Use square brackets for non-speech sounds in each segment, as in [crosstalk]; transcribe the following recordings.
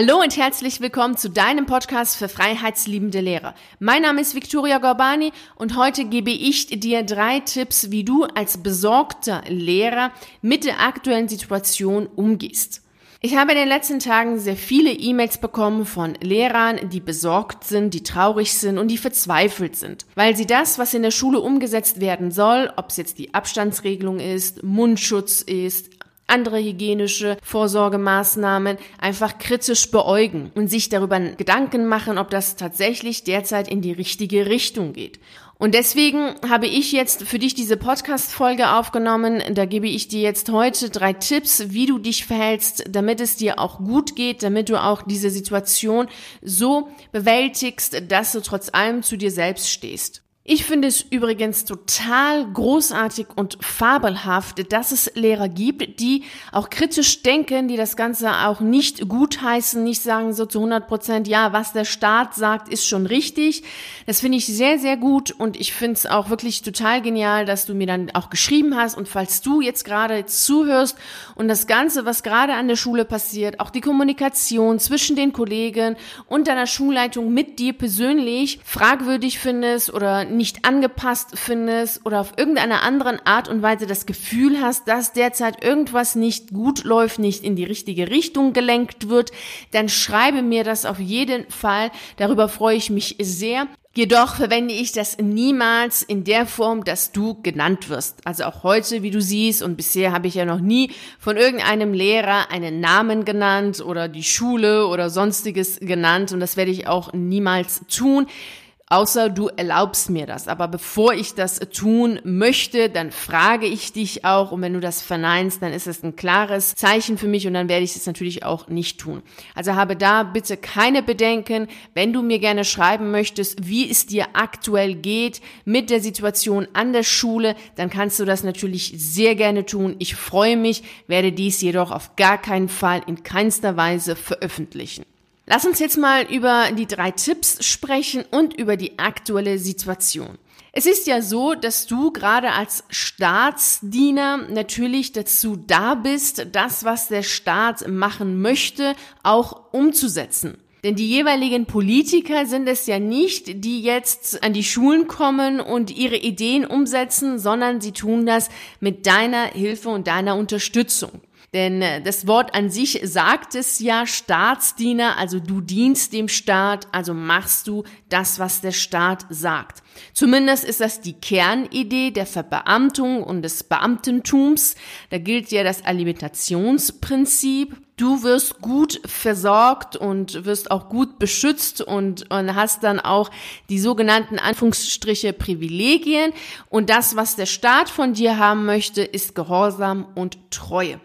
Hallo und herzlich willkommen zu deinem Podcast für freiheitsliebende Lehrer. Mein Name ist Victoria Gorbani und heute gebe ich dir drei Tipps, wie du als besorgter Lehrer mit der aktuellen Situation umgehst. Ich habe in den letzten Tagen sehr viele E-Mails bekommen von Lehrern, die besorgt sind, die traurig sind und die verzweifelt sind, weil sie das, was in der Schule umgesetzt werden soll, ob es jetzt die Abstandsregelung ist, Mundschutz ist, andere hygienische Vorsorgemaßnahmen einfach kritisch beäugen und sich darüber Gedanken machen, ob das tatsächlich derzeit in die richtige Richtung geht. Und deswegen habe ich jetzt für dich diese Podcast-Folge aufgenommen. Da gebe ich dir jetzt heute drei Tipps, wie du dich verhältst, damit es dir auch gut geht, damit du auch diese Situation so bewältigst, dass du trotz allem zu dir selbst stehst. Ich finde es übrigens total großartig und fabelhaft, dass es Lehrer gibt, die auch kritisch denken, die das Ganze auch nicht gutheißen, nicht sagen so zu 100 Prozent, ja, was der Staat sagt, ist schon richtig. Das finde ich sehr, sehr gut und ich finde es auch wirklich total genial, dass du mir dann auch geschrieben hast und falls du jetzt gerade zuhörst und das Ganze, was gerade an der Schule passiert, auch die Kommunikation zwischen den Kollegen und deiner Schulleitung mit dir persönlich fragwürdig findest oder nicht angepasst findest oder auf irgendeine anderen Art und Weise das Gefühl hast, dass derzeit irgendwas nicht gut läuft, nicht in die richtige Richtung gelenkt wird, dann schreibe mir das auf jeden Fall. Darüber freue ich mich sehr. Jedoch verwende ich das niemals in der Form, dass du genannt wirst. Also auch heute, wie du siehst, und bisher habe ich ja noch nie von irgendeinem Lehrer einen Namen genannt oder die Schule oder sonstiges genannt und das werde ich auch niemals tun außer du erlaubst mir das. Aber bevor ich das tun möchte, dann frage ich dich auch und wenn du das verneinst, dann ist es ein klares Zeichen für mich und dann werde ich es natürlich auch nicht tun. Also habe da bitte keine Bedenken, wenn du mir gerne schreiben möchtest, wie es dir aktuell geht mit der Situation an der Schule, dann kannst du das natürlich sehr gerne tun. Ich freue mich, werde dies jedoch auf gar keinen Fall in keinster Weise veröffentlichen. Lass uns jetzt mal über die drei Tipps sprechen und über die aktuelle Situation. Es ist ja so, dass du gerade als Staatsdiener natürlich dazu da bist, das, was der Staat machen möchte, auch umzusetzen. Denn die jeweiligen Politiker sind es ja nicht, die jetzt an die Schulen kommen und ihre Ideen umsetzen, sondern sie tun das mit deiner Hilfe und deiner Unterstützung. Denn äh, das Wort an sich sagt es ja Staatsdiener, also du dienst dem Staat, also machst du das, was der Staat sagt. Zumindest ist das die Kernidee der Verbeamtung und des Beamtentums. Da gilt ja das Alimentationsprinzip. Du wirst gut versorgt und wirst auch gut beschützt und, und hast dann auch die sogenannten Anführungsstriche Privilegien. Und das, was der Staat von dir haben möchte, ist Gehorsam und Treue.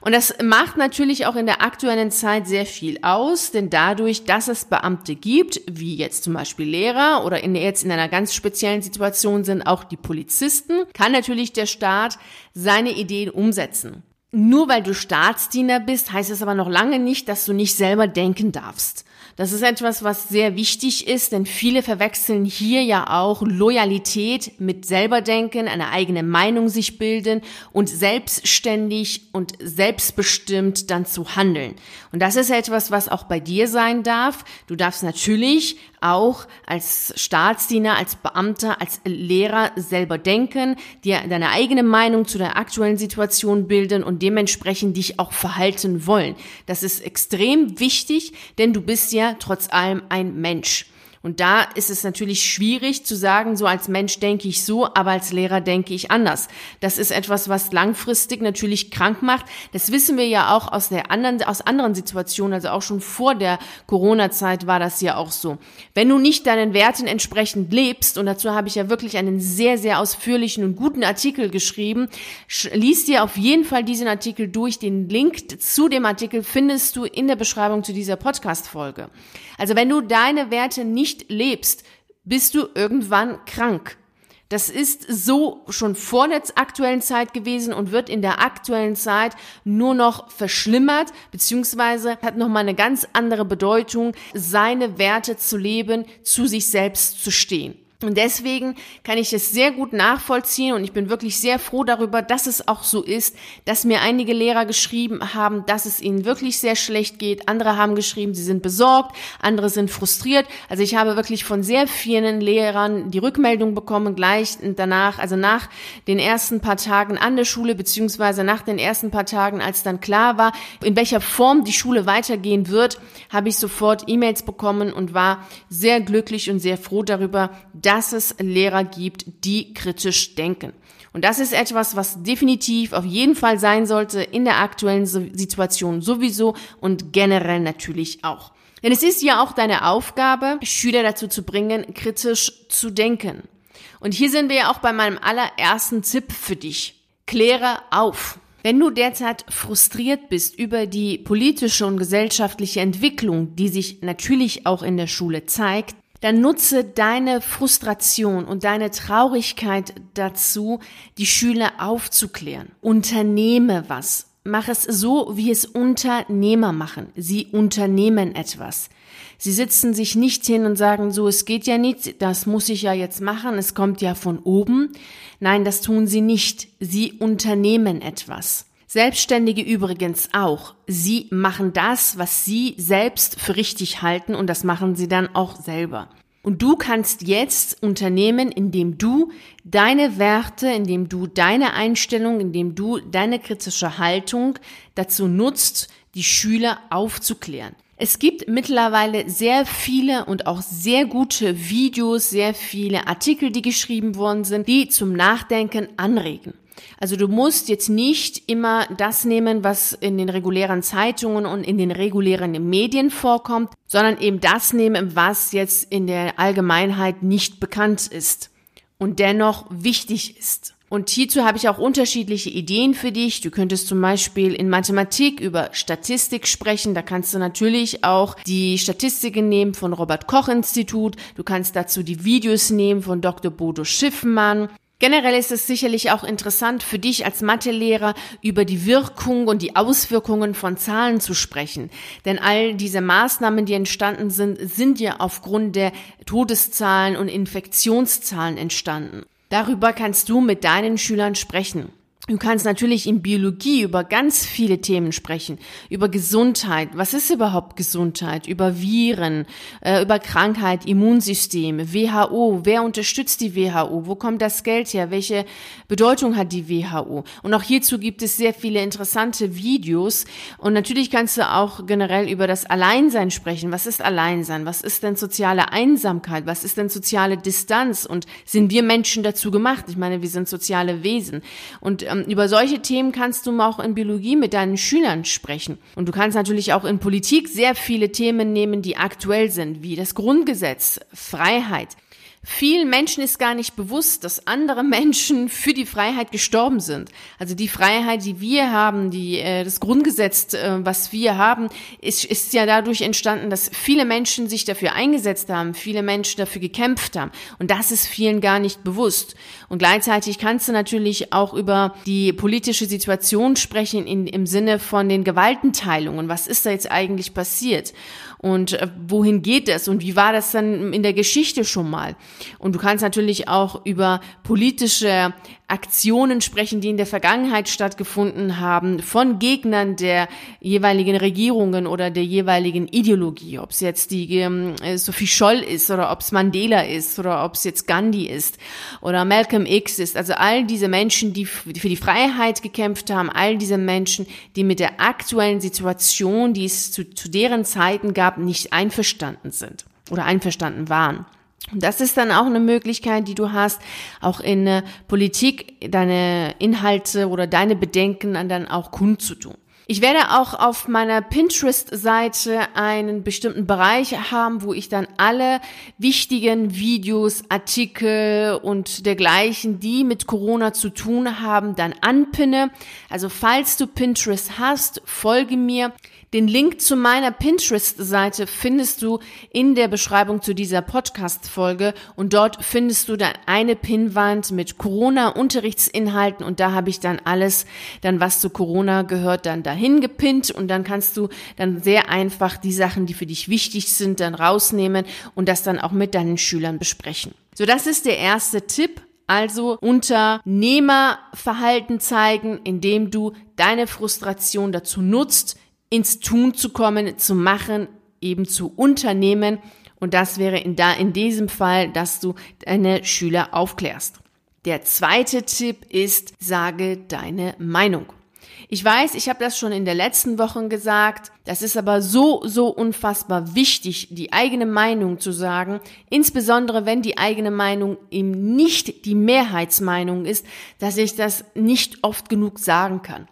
Und das macht natürlich auch in der aktuellen Zeit sehr viel aus, denn dadurch, dass es Beamte gibt, wie jetzt zum Beispiel Lehrer oder in, jetzt in einer ganz speziellen Situation sind auch die Polizisten, kann natürlich der Staat seine Ideen umsetzen. Nur weil du Staatsdiener bist, heißt es aber noch lange nicht, dass du nicht selber denken darfst. Das ist etwas, was sehr wichtig ist, denn viele verwechseln hier ja auch Loyalität mit selberdenken, eine eigene Meinung sich bilden und selbstständig und selbstbestimmt dann zu handeln. Und das ist etwas, was auch bei dir sein darf. Du darfst natürlich auch als Staatsdiener, als Beamter, als Lehrer selber denken, dir deine eigene Meinung zu der aktuellen Situation bilden und dementsprechend dich auch verhalten wollen. Das ist extrem wichtig, denn du bist ja trotz allem ein Mensch. Und da ist es natürlich schwierig zu sagen, so als Mensch denke ich so, aber als Lehrer denke ich anders. Das ist etwas, was langfristig natürlich krank macht. Das wissen wir ja auch aus der anderen, aus anderen Situationen, also auch schon vor der Corona-Zeit war das ja auch so. Wenn du nicht deinen Werten entsprechend lebst, und dazu habe ich ja wirklich einen sehr, sehr ausführlichen und guten Artikel geschrieben, lies dir auf jeden Fall diesen Artikel durch. Den Link zu dem Artikel findest du in der Beschreibung zu dieser Podcast-Folge. Also wenn du deine Werte nicht lebst, bist du irgendwann krank. Das ist so schon vor der aktuellen Zeit gewesen und wird in der aktuellen Zeit nur noch verschlimmert, beziehungsweise hat nochmal eine ganz andere Bedeutung, seine Werte zu leben, zu sich selbst zu stehen. Und deswegen kann ich es sehr gut nachvollziehen und ich bin wirklich sehr froh darüber, dass es auch so ist, dass mir einige Lehrer geschrieben haben, dass es ihnen wirklich sehr schlecht geht. Andere haben geschrieben, sie sind besorgt, andere sind frustriert. Also ich habe wirklich von sehr vielen Lehrern die Rückmeldung bekommen, gleich danach, also nach den ersten paar Tagen an der Schule, beziehungsweise nach den ersten paar Tagen, als dann klar war, in welcher Form die Schule weitergehen wird, habe ich sofort E-Mails bekommen und war sehr glücklich und sehr froh darüber, dass es Lehrer gibt, die kritisch denken. Und das ist etwas, was definitiv auf jeden Fall sein sollte in der aktuellen Situation sowieso und generell natürlich auch. Denn es ist ja auch deine Aufgabe, Schüler dazu zu bringen, kritisch zu denken. Und hier sind wir ja auch bei meinem allerersten Tipp für dich. Kläre auf. Wenn du derzeit frustriert bist über die politische und gesellschaftliche Entwicklung, die sich natürlich auch in der Schule zeigt, dann nutze deine Frustration und deine Traurigkeit dazu, die Schüler aufzuklären. Unternehme was. Mach es so, wie es Unternehmer machen. Sie unternehmen etwas. Sie sitzen sich nicht hin und sagen so, es geht ja nicht, das muss ich ja jetzt machen, es kommt ja von oben. Nein, das tun sie nicht. Sie unternehmen etwas. Selbstständige übrigens auch. Sie machen das, was sie selbst für richtig halten und das machen sie dann auch selber. Und du kannst jetzt unternehmen, indem du deine Werte, indem du deine Einstellung, indem du deine kritische Haltung dazu nutzt, die Schüler aufzuklären. Es gibt mittlerweile sehr viele und auch sehr gute Videos, sehr viele Artikel, die geschrieben worden sind, die zum Nachdenken anregen. Also du musst jetzt nicht immer das nehmen, was in den regulären Zeitungen und in den regulären Medien vorkommt, sondern eben das nehmen, was jetzt in der Allgemeinheit nicht bekannt ist und dennoch wichtig ist. Und hierzu habe ich auch unterschiedliche Ideen für dich. Du könntest zum Beispiel in Mathematik über Statistik sprechen. Da kannst du natürlich auch die Statistiken nehmen von Robert Koch Institut. Du kannst dazu die Videos nehmen von Dr. Bodo Schiffmann. Generell ist es sicherlich auch interessant für dich als Mathelehrer über die Wirkung und die Auswirkungen von Zahlen zu sprechen. Denn all diese Maßnahmen, die entstanden sind, sind ja aufgrund der Todeszahlen und Infektionszahlen entstanden. Darüber kannst du mit deinen Schülern sprechen. Du kannst natürlich in Biologie über ganz viele Themen sprechen, über Gesundheit. Was ist überhaupt Gesundheit? Über Viren, äh, über Krankheit, Immunsystem, WHO. Wer unterstützt die WHO? Wo kommt das Geld her? Welche Bedeutung hat die WHO? Und auch hierzu gibt es sehr viele interessante Videos. Und natürlich kannst du auch generell über das Alleinsein sprechen. Was ist Alleinsein? Was ist denn soziale Einsamkeit? Was ist denn soziale Distanz? Und sind wir Menschen dazu gemacht? Ich meine, wir sind soziale Wesen. Und ähm, ähm, über solche Themen kannst du auch in Biologie mit deinen Schülern sprechen. Und du kannst natürlich auch in Politik sehr viele Themen nehmen, die aktuell sind, wie das Grundgesetz, Freiheit. Vielen Menschen ist gar nicht bewusst, dass andere [laughs] Menschen für die Freiheit gestorben sind. Also die Freiheit, die wir haben, die äh, das Grundgesetz, äh, was wir haben, ist, ist ja dadurch entstanden, dass viele Menschen sich dafür eingesetzt haben, viele Menschen dafür gekämpft haben. Und das ist vielen gar nicht bewusst. Und gleichzeitig kannst du natürlich auch über die politische Situation sprechen in, im Sinne von den Gewaltenteilungen. Was ist da jetzt eigentlich passiert? Und äh, wohin geht es und wie war das dann in der Geschichte schon mal. Und du kannst natürlich auch über politische Aktionen sprechen, die in der Vergangenheit stattgefunden haben, von Gegnern der jeweiligen Regierungen oder der jeweiligen Ideologie, ob es jetzt die ähm, Sophie Scholl ist oder ob es Mandela ist oder ob es jetzt Gandhi ist oder Malcolm X ist. Also all diese Menschen, die für die Freiheit gekämpft haben, all diese Menschen, die mit der aktuellen Situation, die es zu, zu deren Zeiten gab, nicht einverstanden sind oder einverstanden waren. Und das ist dann auch eine Möglichkeit, die du hast, auch in äh, Politik deine Inhalte oder deine Bedenken dann auch kundzutun. Ich werde auch auf meiner Pinterest-Seite einen bestimmten Bereich haben, wo ich dann alle wichtigen Videos, Artikel und dergleichen, die mit Corona zu tun haben, dann anpinne. Also falls du Pinterest hast, folge mir. Den Link zu meiner Pinterest-Seite findest du in der Beschreibung zu dieser Podcast-Folge und dort findest du dann eine Pinnwand mit Corona-Unterrichtsinhalten und da habe ich dann alles, dann was zu Corona gehört, dann dahin gepinnt und dann kannst du dann sehr einfach die Sachen, die für dich wichtig sind, dann rausnehmen und das dann auch mit deinen Schülern besprechen. So, das ist der erste Tipp. Also Unternehmerverhalten zeigen, indem du deine Frustration dazu nutzt, ins Tun zu kommen, zu machen, eben zu unternehmen. Und das wäre in, da, in diesem Fall, dass du deine Schüler aufklärst. Der zweite Tipp ist, sage deine Meinung. Ich weiß, ich habe das schon in der letzten Woche gesagt. Das ist aber so, so unfassbar wichtig, die eigene Meinung zu sagen. Insbesondere wenn die eigene Meinung eben nicht die Mehrheitsmeinung ist, dass ich das nicht oft genug sagen kann.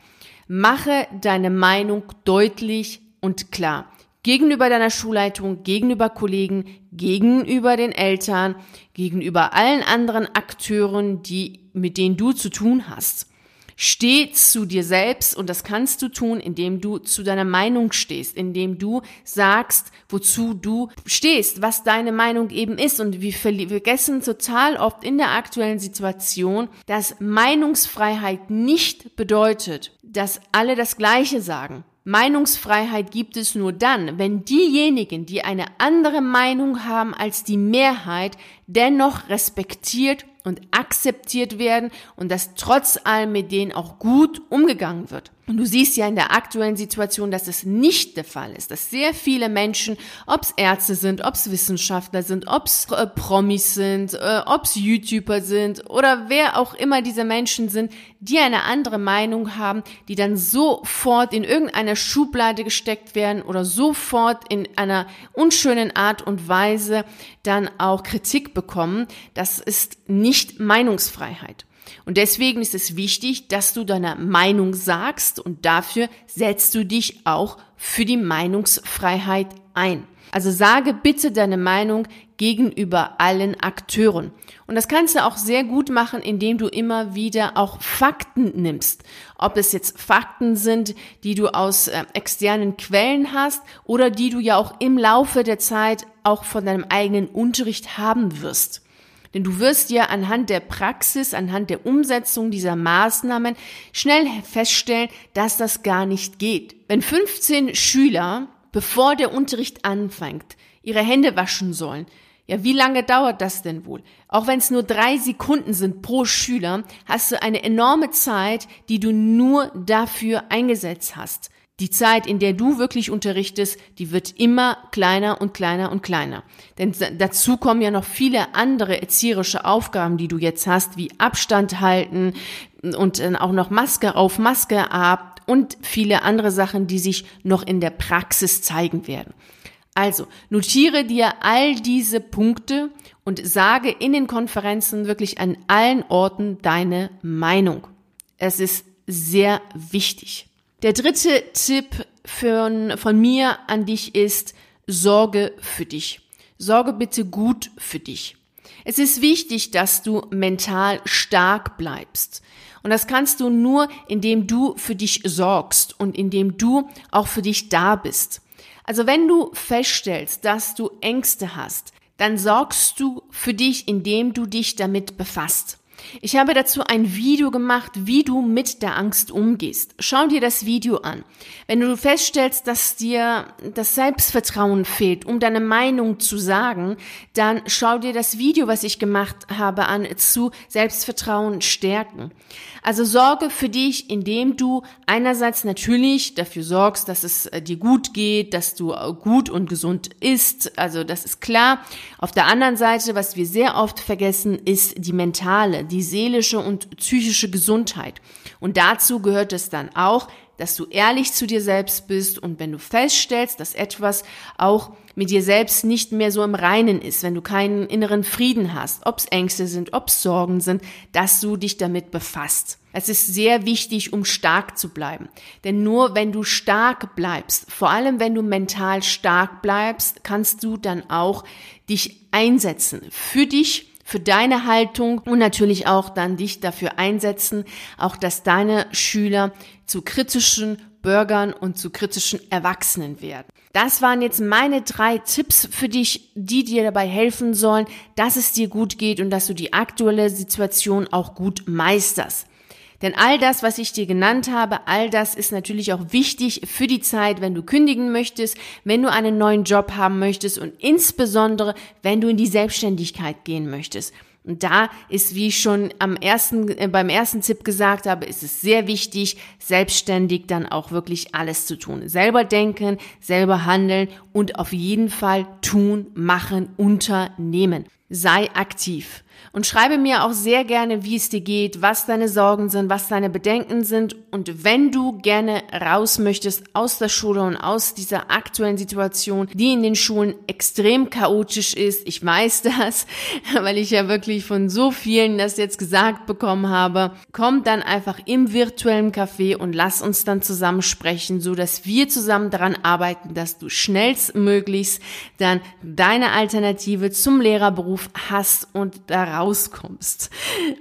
Mache deine Meinung deutlich und klar. Gegenüber deiner Schulleitung, gegenüber Kollegen, gegenüber den Eltern, gegenüber allen anderen Akteuren, die, mit denen du zu tun hast. Steh zu dir selbst und das kannst du tun, indem du zu deiner Meinung stehst, indem du sagst, wozu du stehst, was deine Meinung eben ist. Und wir vergessen total oft in der aktuellen Situation, dass Meinungsfreiheit nicht bedeutet, dass alle das Gleiche sagen. Meinungsfreiheit gibt es nur dann, wenn diejenigen, die eine andere Meinung haben als die Mehrheit, dennoch respektiert und akzeptiert werden und dass trotz allem mit denen auch gut umgegangen wird. Und du siehst ja in der aktuellen Situation, dass es nicht der Fall ist, dass sehr viele Menschen, ob es Ärzte sind, ob es Wissenschaftler sind, ob es äh, Promis sind, äh, ob es YouTuber sind oder wer auch immer diese Menschen sind, die eine andere Meinung haben, die dann sofort in irgendeiner Schublade gesteckt werden oder sofort in einer unschönen Art und Weise dann auch Kritik bekommen. Das ist nicht Meinungsfreiheit. Und deswegen ist es wichtig, dass du deine Meinung sagst und dafür setzt du dich auch für die Meinungsfreiheit ein. Also sage bitte deine Meinung gegenüber allen Akteuren. Und das kannst du auch sehr gut machen, indem du immer wieder auch Fakten nimmst. Ob es jetzt Fakten sind, die du aus äh, externen Quellen hast oder die du ja auch im Laufe der Zeit auch von deinem eigenen Unterricht haben wirst. Denn du wirst ja anhand der Praxis, anhand der Umsetzung dieser Maßnahmen schnell feststellen, dass das gar nicht geht. Wenn 15 Schüler, bevor der Unterricht anfängt, ihre Hände waschen sollen, ja, wie lange dauert das denn wohl? Auch wenn es nur drei Sekunden sind pro Schüler, hast du eine enorme Zeit, die du nur dafür eingesetzt hast. Die Zeit, in der du wirklich unterrichtest, die wird immer kleiner und kleiner und kleiner. Denn dazu kommen ja noch viele andere erzieherische Aufgaben, die du jetzt hast, wie Abstand halten und dann auch noch Maske auf, Maske ab und viele andere Sachen, die sich noch in der Praxis zeigen werden. Also, notiere dir all diese Punkte und sage in den Konferenzen wirklich an allen Orten deine Meinung. Es ist sehr wichtig. Der dritte Tipp von, von mir an dich ist, sorge für dich. Sorge bitte gut für dich. Es ist wichtig, dass du mental stark bleibst. Und das kannst du nur, indem du für dich sorgst und indem du auch für dich da bist. Also wenn du feststellst, dass du Ängste hast, dann sorgst du für dich, indem du dich damit befasst. Ich habe dazu ein Video gemacht, wie du mit der Angst umgehst. Schau dir das Video an. Wenn du feststellst, dass dir das Selbstvertrauen fehlt, um deine Meinung zu sagen, dann schau dir das Video, was ich gemacht habe, an zu Selbstvertrauen stärken. Also sorge für dich, indem du einerseits natürlich dafür sorgst, dass es äh, dir gut geht, dass du äh, gut und gesund isst. Also das ist klar. Auf der anderen Seite, was wir sehr oft vergessen, ist die mentale, die seelische und psychische Gesundheit. Und dazu gehört es dann auch, dass du ehrlich zu dir selbst bist und wenn du feststellst, dass etwas auch mit dir selbst nicht mehr so im Reinen ist, wenn du keinen inneren Frieden hast, ob es Ängste sind, ob es Sorgen sind, dass du dich damit befasst. Es ist sehr wichtig, um stark zu bleiben. Denn nur wenn du stark bleibst, vor allem wenn du mental stark bleibst, kannst du dann auch dich einsetzen für dich, für deine Haltung und natürlich auch dann dich dafür einsetzen, auch dass deine Schüler zu kritischen Bürgern und zu kritischen Erwachsenen werden. Das waren jetzt meine drei Tipps für dich, die dir dabei helfen sollen, dass es dir gut geht und dass du die aktuelle Situation auch gut meisterst. Denn all das, was ich dir genannt habe, all das ist natürlich auch wichtig für die Zeit, wenn du kündigen möchtest, wenn du einen neuen Job haben möchtest und insbesondere, wenn du in die Selbstständigkeit gehen möchtest. Und da ist, wie ich schon am ersten, äh, beim ersten Tipp gesagt habe, ist es sehr wichtig, selbstständig dann auch wirklich alles zu tun. Selber denken, selber handeln und auf jeden Fall tun, machen, unternehmen. Sei aktiv. Und schreibe mir auch sehr gerne, wie es dir geht, was deine Sorgen sind, was deine Bedenken sind. Und wenn du gerne raus möchtest aus der Schule und aus dieser aktuellen Situation, die in den Schulen extrem chaotisch ist, ich weiß [laughs] das, weil ich ja wirklich von so vielen das jetzt gesagt bekommen habe, komm dann einfach im virtuellen Café und lass uns dann zusammen sprechen, so dass wir zusammen daran arbeiten, dass du schnellstmöglichst dann deine Alternative zum Lehrerberuf hast und da rauskommst.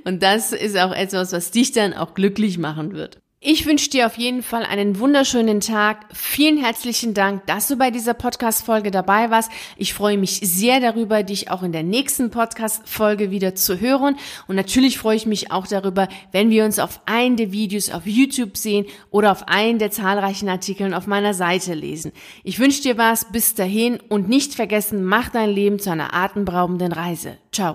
Und das ist auch etwas, was dich dann auch glücklich machen wird. Ich wünsche dir auf jeden Fall einen wunderschönen Tag. Vielen herzlichen Dank, dass du bei dieser Podcast-Folge dabei warst. Ich freue mich sehr darüber, dich auch in der nächsten Podcast-Folge wieder zu hören. Und natürlich freue ich mich auch darüber, wenn wir uns auf einen der Videos auf YouTube sehen oder auf einen der zahlreichen Artikeln auf meiner Seite lesen. Ich wünsche dir was bis dahin und nicht vergessen, mach dein Leben zu einer atemberaubenden Reise. Ciao.